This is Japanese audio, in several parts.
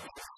you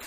you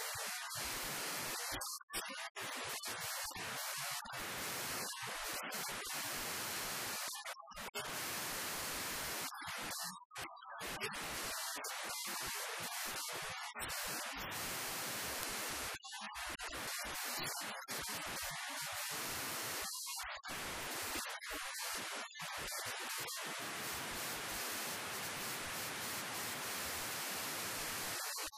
you